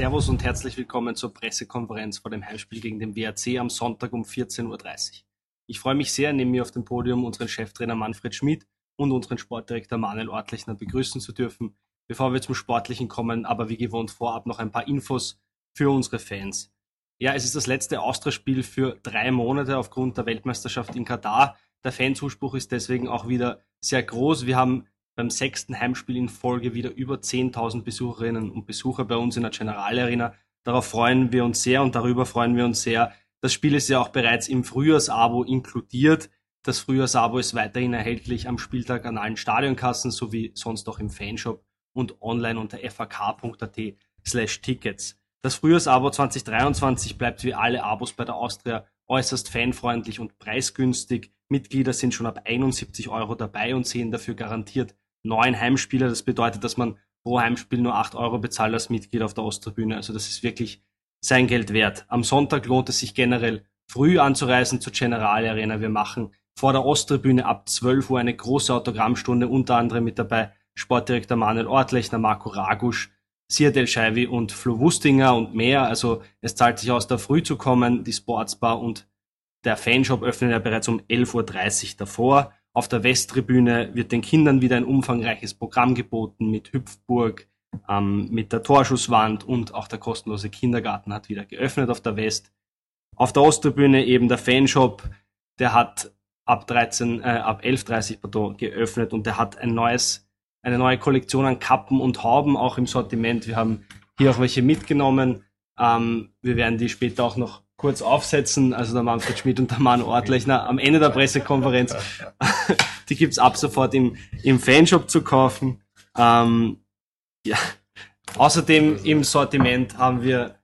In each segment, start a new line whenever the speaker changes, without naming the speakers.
Servus und herzlich willkommen zur Pressekonferenz vor dem Heimspiel gegen den WRC am Sonntag um 14.30 Uhr. Ich freue mich sehr, neben mir auf dem Podium unseren Cheftrainer Manfred Schmidt und unseren Sportdirektor Manuel Ortlechner begrüßen zu dürfen. Bevor wir zum Sportlichen kommen, aber wie gewohnt vorab noch ein paar Infos für unsere Fans. Ja, es ist das letzte Austria-Spiel für drei Monate aufgrund der Weltmeisterschaft in Katar. Der Fanzuspruch ist deswegen auch wieder sehr groß. Wir haben beim sechsten Heimspiel in Folge wieder über 10.000 Besucherinnen und Besucher bei uns in der General Arena. Darauf freuen wir uns sehr und darüber freuen wir uns sehr. Das Spiel ist ja auch bereits im Frühjahrsabo inkludiert. Das Frühjahrsabo ist weiterhin erhältlich am Spieltag an allen Stadionkassen sowie sonst auch im Fanshop und online unter fak.at slash Tickets. Das Frühjahrsabo 2023 bleibt wie alle Abos bei der Austria äußerst fanfreundlich und preisgünstig. Mitglieder sind schon ab 71 Euro dabei und sehen dafür garantiert neun Heimspiele. Das bedeutet, dass man pro Heimspiel nur acht Euro bezahlt als Mitglied auf der Osttribüne. Also das ist wirklich sein Geld wert. Am Sonntag lohnt es sich generell früh anzureisen zur General Arena. Wir machen vor der Osttribüne ab 12 Uhr eine große Autogrammstunde, unter anderem mit dabei Sportdirektor Manuel Ortlechner, Marco Ragusch, Siadel Scheivi und Flo Wustinger und mehr. Also es zahlt sich aus, da früh zu kommen. Die Sportsbar und der Fanshop öffnen ja bereits um 11.30 Uhr davor. Auf der Westtribüne wird den Kindern wieder ein umfangreiches Programm geboten mit Hüpfburg, ähm, mit der Torschusswand und auch der kostenlose Kindergarten hat wieder geöffnet auf der West. Auf der Osttribüne eben der Fanshop, der hat ab 13, äh, ab 11.30 pardon, geöffnet und der hat ein neues, eine neue Kollektion an Kappen und Hauben auch im Sortiment. Wir haben hier auch welche mitgenommen. Ähm, wir werden die später auch noch kurz aufsetzen, also der Manfred Schmidt und der Mann Ortlechner am Ende der Pressekonferenz. Die gibt's ab sofort im, im Fanshop zu kaufen. Ähm, ja. Außerdem im Sortiment haben wir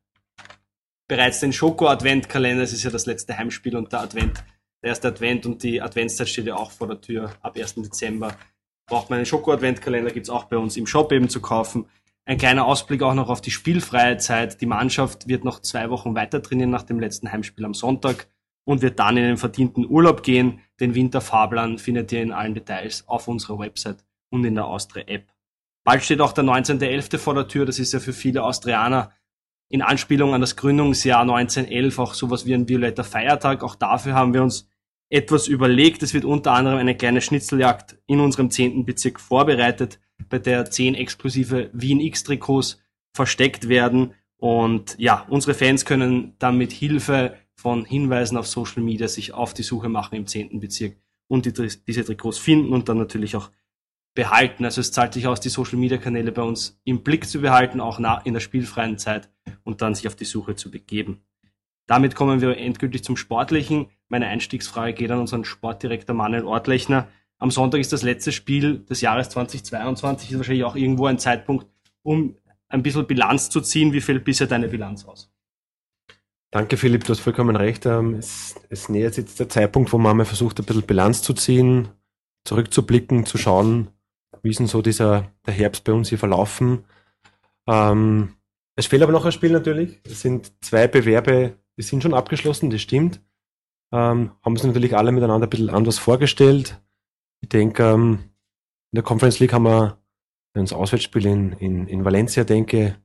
bereits den Schoko-Adventkalender. Es ist ja das letzte Heimspiel und der Advent, der erste Advent und die Adventszeit steht ja auch vor der Tür ab 1. Dezember. Braucht man einen Schoko-Adventkalender, gibt's auch bei uns im Shop eben zu kaufen. Ein kleiner Ausblick auch noch auf die spielfreie Zeit. Die Mannschaft wird noch zwei Wochen weiter trainieren nach dem letzten Heimspiel am Sonntag und wird dann in den verdienten Urlaub gehen. Den Winterfahrplan findet ihr in allen Details auf unserer Website und in der Austria-App. Bald steht auch der 19.11. vor der Tür. Das ist ja für viele Austrianer in Anspielung an das Gründungsjahr 1911 auch sowas wie ein violetter Feiertag. Auch dafür haben wir uns etwas überlegt. Es wird unter anderem eine kleine Schnitzeljagd in unserem zehnten Bezirk vorbereitet bei der zehn exklusive Wien X-Trikots versteckt werden. Und ja, unsere Fans können dann mit Hilfe von Hinweisen auf Social Media sich auf die Suche machen im zehnten Bezirk und die, diese Trikots finden und dann natürlich auch behalten. Also es zahlt sich aus, die Social Media Kanäle bei uns im Blick zu behalten, auch in der spielfreien Zeit und dann sich auf die Suche zu begeben. Damit kommen wir endgültig zum Sportlichen. Meine Einstiegsfrage geht an unseren Sportdirektor Manuel Ortlechner. Am Sonntag ist das letzte Spiel des Jahres 2022, ist wahrscheinlich auch irgendwo ein Zeitpunkt, um ein bisschen Bilanz zu ziehen. Wie fällt bisher deine Bilanz aus?
Danke, Philipp, du hast vollkommen recht. Ähm, es, es nähert sich jetzt der Zeitpunkt, wo man mal versucht, ein bisschen Bilanz zu ziehen, zurückzublicken, zu schauen, wie ist denn so dieser, der Herbst bei uns hier verlaufen. Ähm, es fehlt aber noch ein Spiel natürlich. Es sind zwei Bewerbe, die sind schon abgeschlossen, das stimmt. Ähm, haben sich natürlich alle miteinander ein bisschen anders vorgestellt. Ich denke, ähm, in der Conference League haben wir ins Auswärtsspiel in, in, in Valencia, denke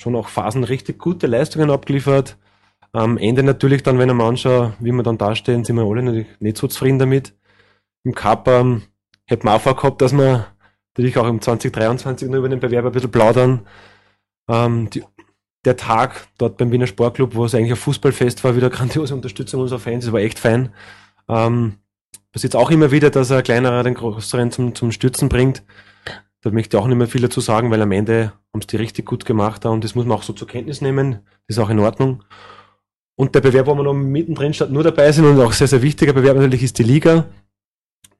schon auch Phasen richtig gute Leistungen abgeliefert. Am Ende natürlich dann, wenn ich mir anschaue, wie wir dann dastehen, sind wir alle natürlich nicht so zufrieden damit. Im Cup ähm, hätten wir auch vorgehabt, dass wir natürlich auch im 2023 nur über den Bewerber ein bisschen plaudern. Ähm, die, der Tag dort beim Wiener Sportclub, wo es eigentlich ein Fußballfest war, wieder grandiose Unterstützung unserer Fans, das war echt fein. Ähm, passiert auch immer wieder, dass ein kleinerer den größeren zum, zum Stürzen bringt. Da möchte ich auch nicht mehr viel dazu sagen, weil am Ende haben es die richtig gut gemacht und das muss man auch so zur Kenntnis nehmen. Das ist auch in Ordnung. Und der Bewerb, wo wir noch mittendrin statt nur dabei sind und auch sehr, sehr wichtiger Bewerb natürlich ist die Liga.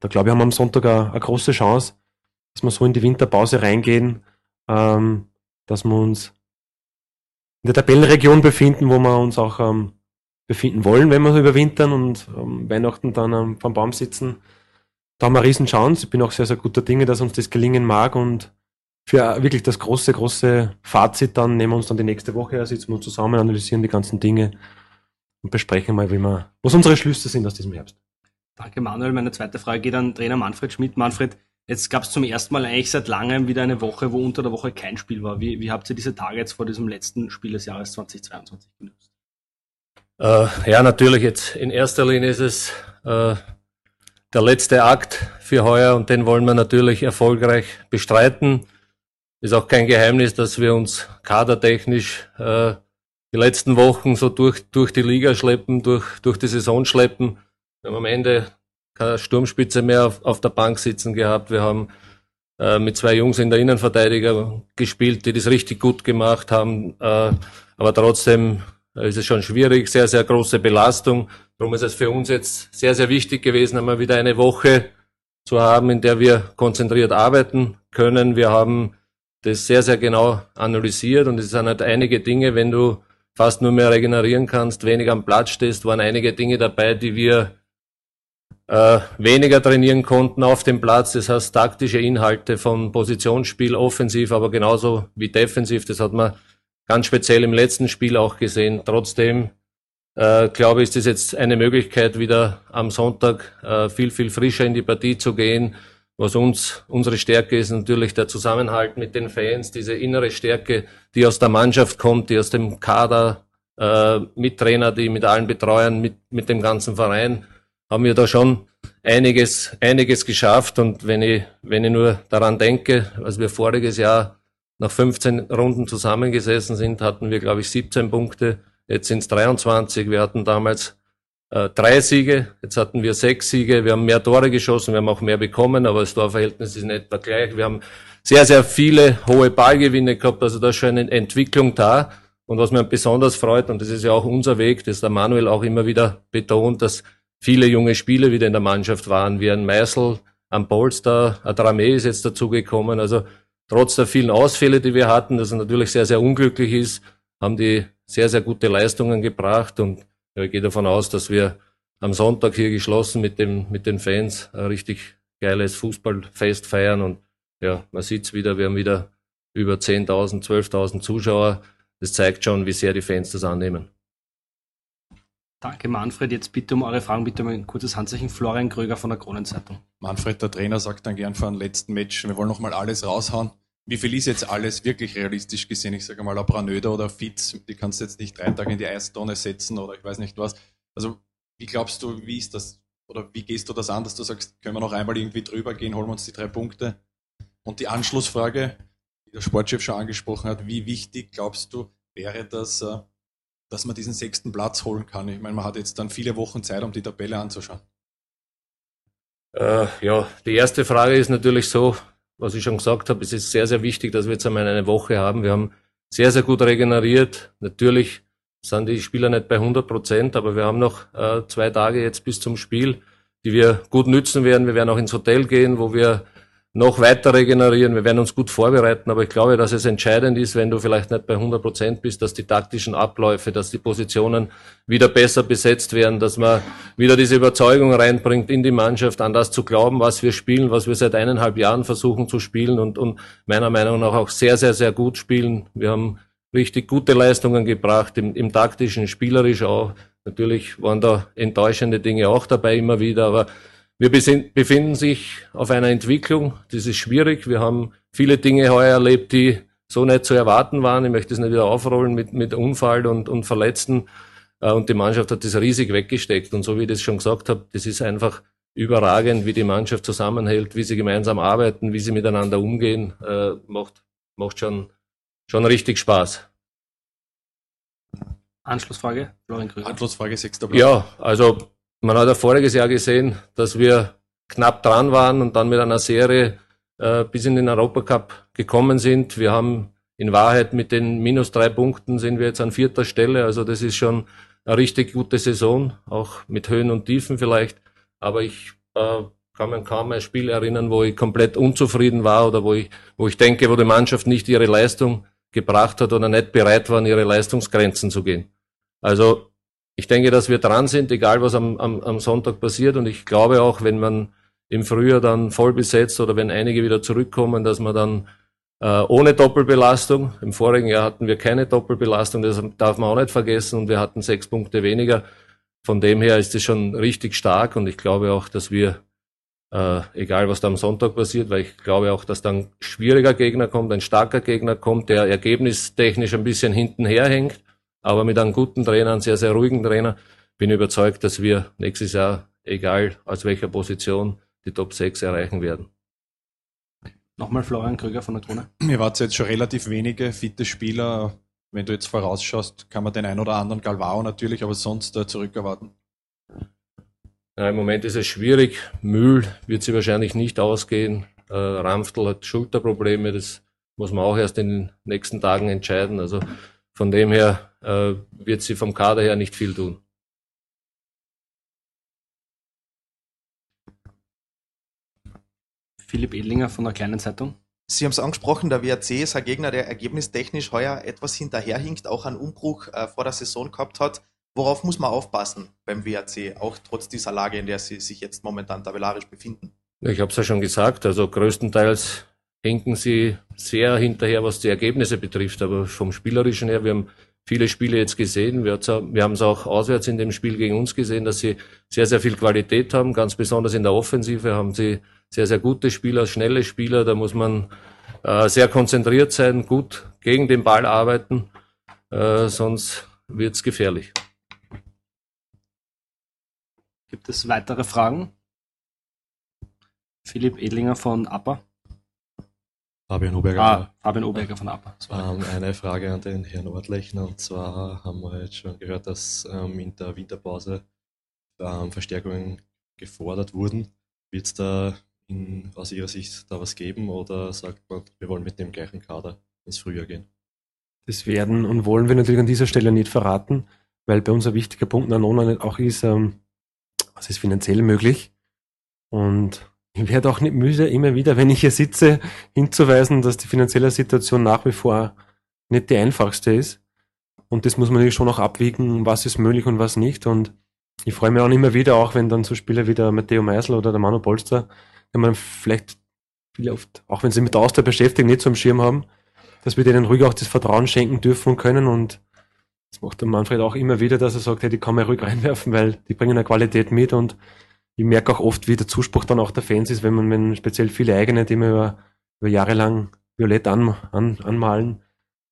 Da glaube ich, haben wir am Sonntag eine, eine große Chance, dass wir so in die Winterpause reingehen, ähm, dass wir uns in der Tabellenregion befinden, wo wir uns auch ähm, befinden wollen, wenn wir überwintern und ähm, Weihnachten dann ähm, vom Baum sitzen. Da haben wir eine riesen. Ich bin auch sehr, sehr guter Dinge, dass uns das gelingen mag und für wirklich das große, große Fazit dann nehmen wir uns dann die nächste Woche her, sitzen wir zusammen, analysieren die ganzen Dinge und besprechen mal, wie wir, was unsere Schlüsse sind aus diesem Herbst.
Danke Manuel. Meine zweite Frage geht an Trainer Manfred Schmidt. Manfred, Jetzt gab es zum ersten Mal eigentlich seit langem wieder eine Woche, wo unter der Woche kein Spiel war. Wie, wie habt ihr diese Tage jetzt vor diesem letzten Spiel des Jahres 2022 genutzt?
Äh, ja, natürlich jetzt in erster Linie ist es äh, der letzte Akt für heuer und den wollen wir natürlich erfolgreich bestreiten. Ist auch kein Geheimnis, dass wir uns kadertechnisch äh, die letzten Wochen so durch, durch die Liga schleppen, durch, durch die Saison schleppen. Wir haben am Ende keine Sturmspitze mehr auf, auf der Bank sitzen gehabt. Wir haben äh, mit zwei Jungs in der Innenverteidiger gespielt, die das richtig gut gemacht haben. Äh, aber trotzdem ist es schon schwierig, sehr, sehr große Belastung. Darum ist es für uns jetzt sehr, sehr wichtig gewesen, einmal wieder eine Woche zu haben, in der wir konzentriert arbeiten können. Wir haben das sehr, sehr genau analysiert und es sind halt einige Dinge, wenn du fast nur mehr regenerieren kannst, weniger am Platz stehst, waren einige Dinge dabei, die wir äh, weniger trainieren konnten auf dem Platz. Das heißt, taktische Inhalte von Positionsspiel, offensiv, aber genauso wie defensiv. Das hat man ganz speziell im letzten Spiel auch gesehen. Trotzdem äh, glaube ich, ist es jetzt eine Möglichkeit, wieder am Sonntag äh, viel, viel frischer in die Partie zu gehen. Was uns unsere Stärke ist natürlich der Zusammenhalt mit den Fans, diese innere Stärke, die aus der Mannschaft kommt, die aus dem Kader, äh, mit Trainer, die mit allen Betreuern, mit, mit dem ganzen Verein haben wir da schon einiges, einiges geschafft. Und wenn ich, wenn ich nur daran denke, als wir voriges Jahr nach 15 Runden zusammengesessen sind, hatten wir, glaube ich, 17 Punkte. Jetzt sind es 23. Wir hatten damals äh, drei Siege. Jetzt hatten wir sechs Siege. Wir haben mehr Tore geschossen. Wir haben auch mehr bekommen, aber das Torverhältnis ist in etwa gleich. Wir haben sehr, sehr viele hohe Ballgewinne gehabt. Also da ist schon eine Entwicklung da. Und was mir besonders freut, und das ist ja auch unser Weg, das der Manuel auch immer wieder betont, dass viele junge Spieler wieder in der Mannschaft waren, wie ein Meißel, ein Polster, ein Dramé ist jetzt dazugekommen. Also trotz der vielen Ausfälle, die wir hatten, das natürlich sehr, sehr unglücklich ist, haben die sehr, sehr gute Leistungen gebracht und ich gehe davon aus, dass wir am Sonntag hier geschlossen mit, dem, mit den Fans ein richtig geiles Fußballfest feiern und ja, man sieht's wieder, wir haben wieder über 10.000, 12.000 Zuschauer. Das zeigt schon, wie sehr die Fans das annehmen.
Danke, Manfred. Jetzt bitte um eure Fragen, bitte um ein kurzes Handzeichen. Florian Kröger von der Kronenzeitung.
Manfred, der Trainer, sagt dann gern vor dem letzten Match, wir wollen nochmal alles raushauen. Wie viel ist jetzt alles wirklich realistisch gesehen? Ich sage mal, Branöder oder Fitz, die kannst du jetzt nicht drei Tage in die Eistonne setzen oder ich weiß nicht was. Also, wie glaubst du, wie ist das, oder wie gehst du das an, dass du sagst, können wir noch einmal irgendwie drüber gehen, holen wir uns die drei Punkte? Und die Anschlussfrage, die der Sportchef schon angesprochen hat, wie wichtig glaubst du, wäre das, äh, dass man diesen sechsten Platz holen kann. Ich meine, man hat jetzt dann viele Wochen Zeit, um die Tabelle anzuschauen.
Äh, ja, die erste Frage ist natürlich so, was ich schon gesagt habe, es ist sehr, sehr wichtig, dass wir jetzt einmal eine Woche haben. Wir haben sehr, sehr gut regeneriert. Natürlich sind die Spieler nicht bei 100 Prozent, aber wir haben noch äh, zwei Tage jetzt bis zum Spiel, die wir gut nützen werden. Wir werden auch ins Hotel gehen, wo wir noch weiter regenerieren. Wir werden uns gut vorbereiten, aber ich glaube, dass es entscheidend ist, wenn du vielleicht nicht bei 100 Prozent bist, dass die taktischen Abläufe, dass die Positionen wieder besser besetzt werden, dass man wieder diese Überzeugung reinbringt in die Mannschaft, an das zu glauben, was wir spielen, was wir seit eineinhalb Jahren versuchen zu spielen und, und meiner Meinung nach auch sehr, sehr, sehr gut spielen. Wir haben richtig gute Leistungen gebracht, im, im taktischen, spielerisch auch. Natürlich waren da enttäuschende Dinge auch dabei immer wieder, aber wir befinden sich auf einer Entwicklung, das ist schwierig. Wir haben viele Dinge heuer erlebt, die so nicht zu erwarten waren. Ich möchte es nicht wieder aufrollen mit, mit Unfall und, und Verletzten. Äh, und die Mannschaft hat das riesig weggesteckt. Und so wie ich das schon gesagt habe, das ist einfach überragend, wie die Mannschaft zusammenhält, wie sie gemeinsam arbeiten, wie sie miteinander umgehen. Äh, macht, macht schon, schon richtig Spaß.
Anschlussfrage,
Florian Krüger. Anschlussfrage,
sechster Platz. Ja, also man hat ja voriges Jahr gesehen, dass wir knapp dran waren und dann mit einer Serie äh, bis in den Europacup gekommen sind. Wir haben in Wahrheit mit den minus drei Punkten sind wir jetzt an vierter Stelle. Also das ist schon eine richtig gute Saison, auch mit Höhen und Tiefen vielleicht. Aber ich äh, kann mir kaum ein Spiel erinnern, wo ich komplett unzufrieden war oder wo ich, wo ich denke, wo die Mannschaft nicht ihre Leistung gebracht hat oder nicht bereit war, an ihre Leistungsgrenzen zu gehen. Also ich denke, dass wir dran sind, egal was am, am, am Sonntag passiert. Und ich glaube auch, wenn man im Frühjahr dann voll besetzt oder wenn einige wieder zurückkommen, dass man dann äh, ohne Doppelbelastung, im vorigen Jahr hatten wir keine Doppelbelastung, das darf man auch nicht vergessen und wir hatten sechs Punkte weniger. Von dem her ist es schon richtig stark und ich glaube auch, dass wir äh, egal was da am Sonntag passiert, weil ich glaube auch, dass dann schwieriger Gegner kommt, ein starker Gegner kommt, der ergebnistechnisch ein bisschen hinten herhängt, aber mit einem guten Trainer, einem sehr, sehr ruhigen Trainer, bin überzeugt, dass wir nächstes Jahr, egal aus welcher Position, die Top 6 erreichen werden.
Nochmal Florian Krüger von der Krone.
Mir wart jetzt schon relativ wenige fitte Spieler. Wenn du jetzt vorausschaust, kann man den ein oder anderen Galvao natürlich, aber sonst äh, zurückerwarten.
Ja, Im Moment ist es schwierig. Mühl wird sie wahrscheinlich nicht ausgehen. Äh, Ramftl hat Schulterprobleme. Das muss man auch erst in den nächsten Tagen entscheiden. Also von dem her äh, wird sie vom Kader her nicht viel tun.
Philipp Ehlinger von der kleinen Zeitung.
Sie haben es angesprochen, der WRC ist ein Gegner, der ergebnistechnisch heuer etwas hinterherhinkt, auch einen Umbruch äh, vor der Saison gehabt hat. Worauf muss man aufpassen beim WRC, auch trotz dieser Lage, in der sie sich jetzt momentan tabellarisch befinden?
Ich habe es ja schon gesagt, also größtenteils hinken sie sehr hinterher, was die Ergebnisse betrifft, aber vom Spielerischen her, wir haben viele Spiele jetzt gesehen, wir, haben es auch auswärts in dem Spiel gegen uns gesehen, dass sie sehr, sehr viel Qualität haben, ganz besonders in der Offensive haben sie sehr, sehr gute Spieler, schnelle Spieler, da muss man äh, sehr konzentriert sein, gut gegen den Ball arbeiten, äh, sonst wird's gefährlich.
Gibt es weitere Fragen? Philipp Edlinger von APA.
Fabian Oberger.
Ah, Fabian Oberger von APA.
Ähm, eine Frage an den Herrn Ortlechner. Und zwar haben wir jetzt schon gehört, dass ähm, in der Winterpause ähm, Verstärkungen gefordert wurden. Wird es da in, aus Ihrer Sicht da was geben oder sagt man, wir wollen mit dem gleichen Kader ins Frühjahr gehen?
Das werden und wollen wir natürlich an dieser Stelle nicht verraten, weil bei uns ein wichtiger Punkt an Nona auch ist, ähm, was ist finanziell möglich. Und ich werde auch nicht müde, immer wieder, wenn ich hier sitze, hinzuweisen, dass die finanzielle Situation nach wie vor nicht die einfachste ist. Und das muss man natürlich schon auch abwiegen, was ist möglich und was nicht. Und ich freue mich auch immer wieder, auch wenn dann so Spieler wie der Matteo Meisel oder der Manu Polster, wenn man vielleicht viel oft, auch wenn sie mit der Austausch beschäftigt, nicht so am Schirm haben, dass wir denen ruhig auch das Vertrauen schenken dürfen und können. Und das macht der Manfred auch immer wieder, dass er sagt, hey, die kann man ruhig reinwerfen, weil die bringen eine Qualität mit und ich merke auch oft, wie der Zuspruch dann auch der Fans ist, wenn man, wenn speziell viele eigene, die mir über, über Jahre lang violett an, an, anmalen,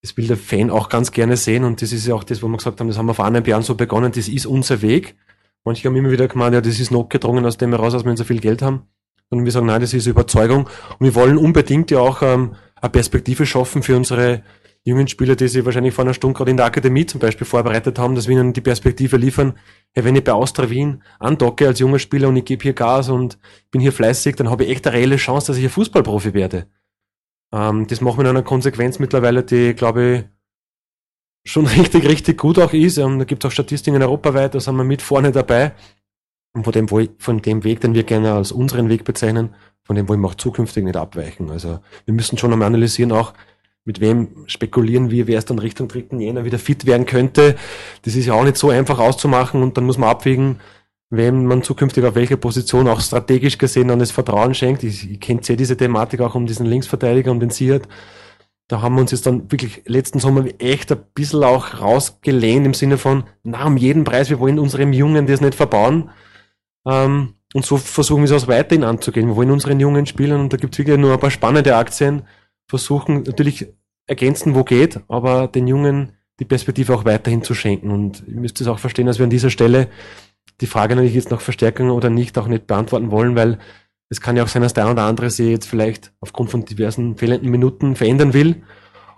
das will der Fan auch ganz gerne sehen und das ist ja auch das, wo wir gesagt haben, das haben wir vor eineinhalb Jahren so begonnen, das ist unser Weg. Manche haben immer wieder gemeint, ja, das ist notgedrungen aus dem heraus, dass wir so viel Geld haben. Und wir sagen, nein, das ist Überzeugung. Und wir wollen unbedingt ja auch ähm, eine Perspektive schaffen für unsere jungen Spieler, die sich wahrscheinlich vor einer Stunde gerade in der Akademie zum Beispiel vorbereitet haben, dass wir ihnen die Perspektive liefern, hey, wenn ich bei Austria Wien andocke als junger Spieler und ich gebe hier Gas und bin hier fleißig, dann habe ich echt eine reelle Chance, dass ich ein Fußballprofi werde. Ähm, das machen wir in einer Konsequenz mittlerweile, die, glaube ich, schon richtig, richtig gut auch ist. Ähm, da gibt es auch Statistiken europaweit, da sind wir mit vorne dabei. Und von dem, von dem Weg, den wir gerne als unseren Weg bezeichnen, von dem wollen wir auch zukünftig nicht abweichen. Also wir müssen schon einmal analysieren, auch mit wem spekulieren wir, wer es dann Richtung 3. Jänner wieder fit werden könnte. Das ist ja auch nicht so einfach auszumachen und dann muss man abwägen, wem man zukünftig auf welche Position auch strategisch gesehen dann das Vertrauen schenkt. Ich, ich kenne sehr diese Thematik auch um diesen Linksverteidiger, um den Siert. Da haben wir uns jetzt dann wirklich letzten Sommer echt ein bisschen auch rausgelehnt im Sinne von, na, um jeden Preis, wir wollen unserem Jungen das nicht verbauen. Ähm, und so versuchen wir es auch weiterhin anzugehen. Wir wollen unseren Jungen spielen und da gibt es wirklich nur ein paar spannende Aktien, versuchen natürlich ergänzen, wo geht, aber den Jungen die Perspektive auch weiterhin zu schenken. Und ihr müsst es auch verstehen, dass wir an dieser Stelle die Frage natürlich jetzt nach Verstärkung oder nicht auch nicht beantworten wollen, weil es kann ja auch sein, dass der eine oder andere sie jetzt vielleicht aufgrund von diversen fehlenden Minuten verändern will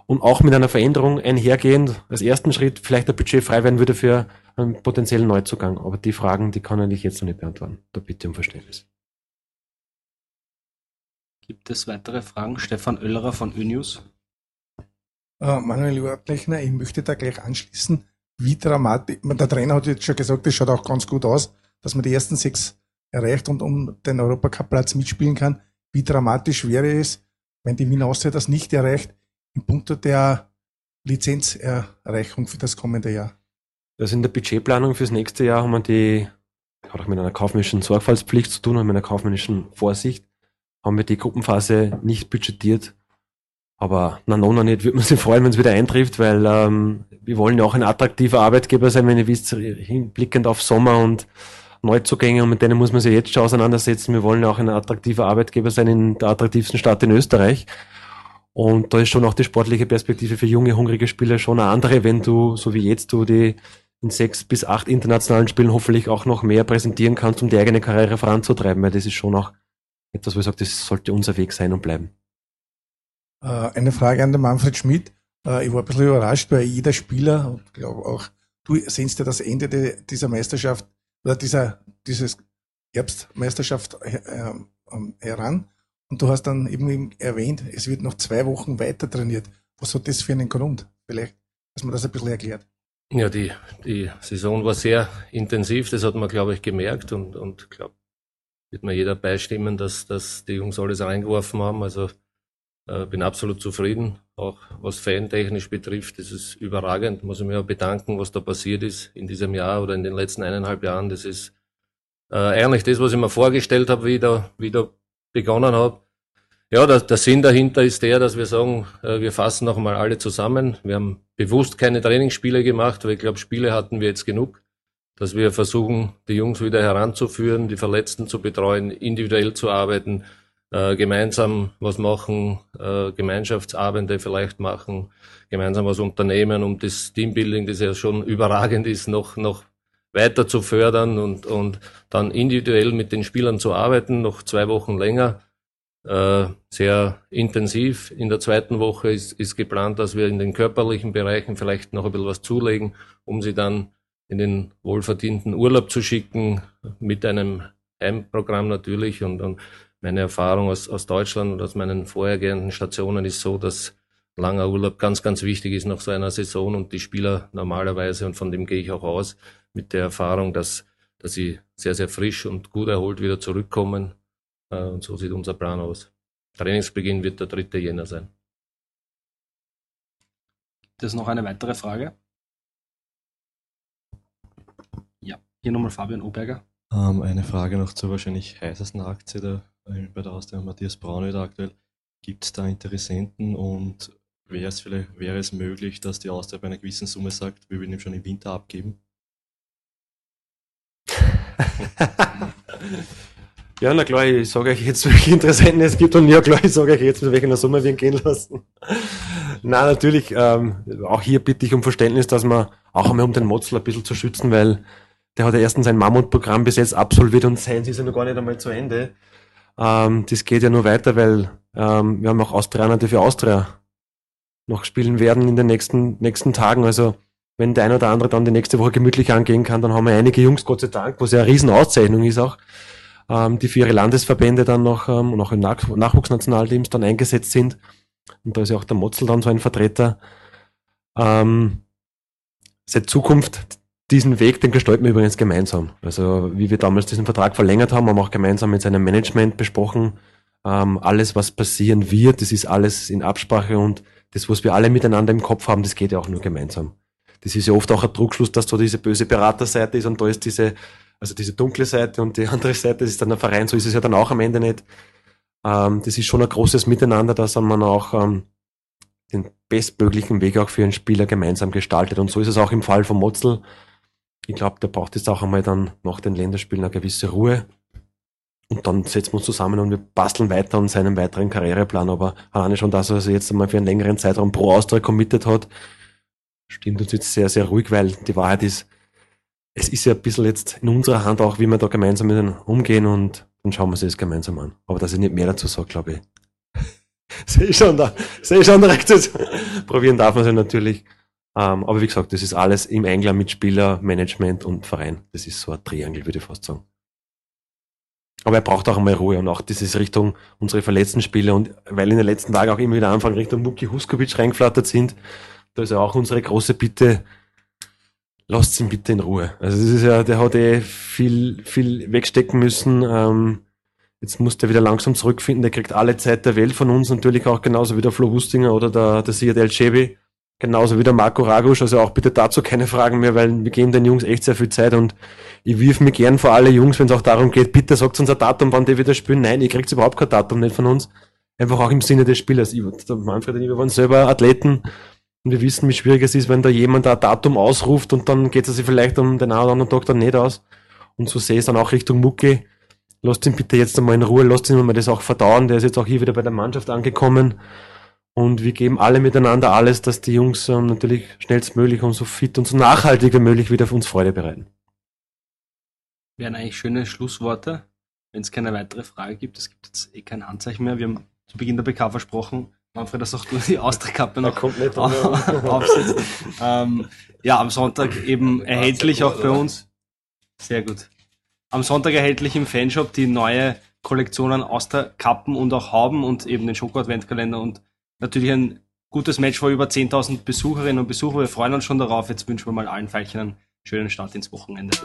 und auch mit einer Veränderung einhergehend als ersten Schritt vielleicht ein Budget frei werden würde für einen potenziellen Neuzugang. Aber die Fragen, die kann ich jetzt noch nicht beantworten. Da bitte um Verständnis.
Gibt es weitere Fragen? Stefan Oellerer von ÖNews.
Uh, Manuel Ortlechner, ich möchte da gleich anschließen. Wie dramatisch, der Trainer hat jetzt schon gesagt, das schaut auch ganz gut aus, dass man die ersten sechs erreicht und um den Europacup-Platz mitspielen kann. Wie dramatisch wäre es, wenn die Wiener Austria das nicht erreicht, in puncto der Lizenzerreichung für das kommende Jahr?
Also in der Budgetplanung fürs nächste Jahr haben wir die, hat auch mit einer kaufmännischen Sorgfaltspflicht zu tun und mit einer kaufmännischen Vorsicht haben wir die Gruppenphase nicht budgetiert. Aber na, no, noch nicht, würde man sich freuen, wenn es wieder eintrifft, weil ähm, wir wollen ja auch ein attraktiver Arbeitgeber sein, wenn ihr wisst, hinblickend auf Sommer und Neuzugänge und mit denen muss man sich jetzt schon auseinandersetzen. Wir wollen ja auch ein attraktiver Arbeitgeber sein in der attraktivsten Stadt in Österreich. Und da ist schon auch die sportliche Perspektive für junge, hungrige Spieler schon eine andere, wenn du, so wie jetzt, du die in sechs bis acht internationalen Spielen hoffentlich auch noch mehr präsentieren kannst, um die eigene Karriere voranzutreiben, weil das ist schon auch etwas, wo ich sage, das sollte unser Weg sein und bleiben.
Äh, eine Frage an den Manfred Schmidt. Äh, ich war ein bisschen überrascht, weil jeder Spieler, und glaube auch du sehnst ja das Ende de, dieser Meisterschaft oder dieser, dieses Herbstmeisterschaft äh, ähm, heran. Und du hast dann eben erwähnt, es wird noch zwei Wochen weiter trainiert. Was hat das für einen Grund? Vielleicht, dass man das ein bisschen erklärt.
Ja, die, die Saison war sehr intensiv, das hat man, glaube ich, gemerkt und, und glaube, wird mir jeder beistimmen, dass, dass die Jungs alles reingeworfen haben. Also äh, bin absolut zufrieden, auch was fantechnisch betrifft. Das ist überragend. Muss ich mir auch bedanken, was da passiert ist in diesem Jahr oder in den letzten eineinhalb Jahren. Das ist äh, eigentlich das, was ich mir vorgestellt habe, wie ich da, wie ich da begonnen habe. Ja, der, der Sinn dahinter ist der, dass wir sagen, äh, wir fassen noch einmal alle zusammen. Wir haben bewusst keine Trainingsspiele gemacht, weil ich glaube, Spiele hatten wir jetzt genug, dass wir versuchen, die Jungs wieder heranzuführen, die Verletzten zu betreuen, individuell zu arbeiten, äh, gemeinsam was machen, äh, Gemeinschaftsabende vielleicht machen, gemeinsam was unternehmen, um das Teambuilding, das ja schon überragend ist, noch, noch weiter zu fördern und, und dann individuell mit den Spielern zu arbeiten, noch zwei Wochen länger äh, sehr intensiv. In der zweiten Woche ist, ist geplant, dass wir in den körperlichen Bereichen vielleicht noch ein bisschen was zulegen, um sie dann in den wohlverdienten Urlaub zu schicken, mit einem Heimprogramm natürlich. Und, und meine Erfahrung aus, aus Deutschland und aus meinen vorhergehenden Stationen ist so, dass langer Urlaub ganz, ganz wichtig ist nach so einer Saison und die Spieler normalerweise, und von dem gehe ich auch aus, mit der Erfahrung, dass, dass sie sehr, sehr frisch und gut erholt wieder zurückkommen äh, und so sieht unser Plan aus. Trainingsbeginn wird der 3. Jänner sein.
Das ist noch eine weitere Frage. Hier nochmal Fabian Oberger.
Ähm, eine Frage noch zur wahrscheinlich heißesten Aktie der, bei der Ausstellung Matthias Braun wieder aktuell. Gibt es da Interessenten und wäre es vielleicht, wäre es möglich, dass die Austria bei einer gewissen Summe sagt, wir würden ihm schon im Winter abgeben?
Ja, na klar, ich sage euch jetzt, welche Interessenten es gibt und ja klar, ich sage euch jetzt, mit welcher Summe wir ihn gehen lassen. Na, natürlich, ähm, auch hier bitte ich um Verständnis, dass man auch einmal um den Motzel ein bisschen zu schützen, weil der hat ja erstens sein Mammutprogramm bis jetzt absolviert und seins ist ja noch gar nicht einmal zu Ende. Ähm, das geht ja nur weiter, weil ähm, wir haben auch Austrianer, die für Austria noch spielen werden in den nächsten, nächsten Tagen. Also wenn der eine oder andere dann die nächste Woche gemütlich angehen kann, dann haben wir einige Jungs, Gott sei Dank, was ja eine Riesenauszeichnung ist auch, ähm, die für ihre Landesverbände dann noch ähm, und auch in Nach Nachwuchsnationalteams dann eingesetzt sind. Und da ist ja auch der Motzel dann so ein Vertreter. Ähm, seit Zukunft, diesen Weg, den gestalten wir übrigens gemeinsam. Also wie wir damals diesen Vertrag verlängert haben, haben wir auch gemeinsam mit seinem Management besprochen. Ähm, alles, was passieren wird, das ist alles in Absprache und das, was wir alle miteinander im Kopf haben, das geht ja auch nur gemeinsam. Das ist ja oft auch ein Druckschluss, dass da diese böse Beraterseite ist und da ist diese also diese dunkle Seite und die andere Seite das ist dann der Verein, so ist es ja dann auch am Ende nicht. Ähm, das ist schon ein großes Miteinander, dass man auch ähm, den bestmöglichen Weg auch für einen Spieler gemeinsam gestaltet. Und so ist es auch im Fall von Motzel. Ich glaube, der braucht jetzt auch einmal dann nach den Länderspielen eine gewisse Ruhe. Und dann setzen wir uns zusammen und wir basteln weiter an seinem weiteren Karriereplan. Aber alleine schon das, was er jetzt einmal für einen längeren Zeitraum pro Austria committed hat, stimmt uns jetzt sehr, sehr ruhig, weil die Wahrheit ist, es ist ja ein bisschen jetzt in unserer Hand auch, wie wir da gemeinsam mit denen umgehen und dann schauen wir uns das gemeinsam an. Aber dass ich nicht mehr dazu sage, glaube ich. sehe schon da, sehe schon direkt. Probieren darf man es ja natürlich. Ähm, aber wie gesagt, das ist alles im Einklang mit Spieler, Management und Verein. Das ist so ein Triangel, würde ich fast sagen. Aber er braucht auch einmal Ruhe und auch dieses Richtung unsere verletzten Spieler und weil in den letzten Tagen auch immer wieder Anfang Richtung Muki Huskovic reingeflattert sind, da ist ja auch unsere große Bitte, lasst ihn bitte in Ruhe. Also das ist ja, der hat eh viel, viel wegstecken müssen. Ähm, jetzt muss der wieder langsam zurückfinden. Der kriegt alle Zeit der Welt von uns, natürlich auch genauso wie der Flo Hustinger oder der, der Siad El Chebi. Genauso wie der Marco Ragusch, also auch bitte dazu keine Fragen mehr, weil wir geben den Jungs echt sehr viel Zeit und ich wirf mich gern vor alle Jungs, wenn es auch darum geht, bitte sagt uns ein Datum, wann die wieder spielen. Nein, ihr kriegt überhaupt kein Datum nicht von uns. Einfach auch im Sinne des Spielers. Ich, der Manfred und ich, wir waren selber Athleten und wir wissen, wie schwierig es ist, wenn da jemand ein Datum ausruft und dann geht es sich vielleicht um den einen oder anderen Tag dann nicht aus. Und so sehe ich es dann auch Richtung Mucki. Lasst ihn bitte jetzt einmal in Ruhe, lasst ihn mal das auch verdauen. Der ist jetzt auch hier wieder bei der Mannschaft angekommen. Und wir geben alle miteinander alles, dass die Jungs ähm, natürlich schnellstmöglich und so fit und so nachhaltig wie möglich wieder für uns Freude bereiten.
Wären eigentlich schöne Schlussworte, wenn es keine weitere Frage gibt. Es gibt jetzt eh kein Handzeichen mehr. Wir haben zu Beginn der PK versprochen, Manfred, dass auch du die Austrikappe noch aufsetzt. ähm, ja, am Sonntag eben erhältlich auch bei uns. Sehr gut. Am Sonntag erhältlich im Fanshop die neue Kollektionen Austerkappen und auch Hauben und eben den Schoko-Adventkalender und natürlich ein gutes Match vor über 10.000 Besucherinnen und Besucher. Wir freuen uns schon darauf. Jetzt wünschen wir mal allen Veilchen einen schönen Start ins Wochenende.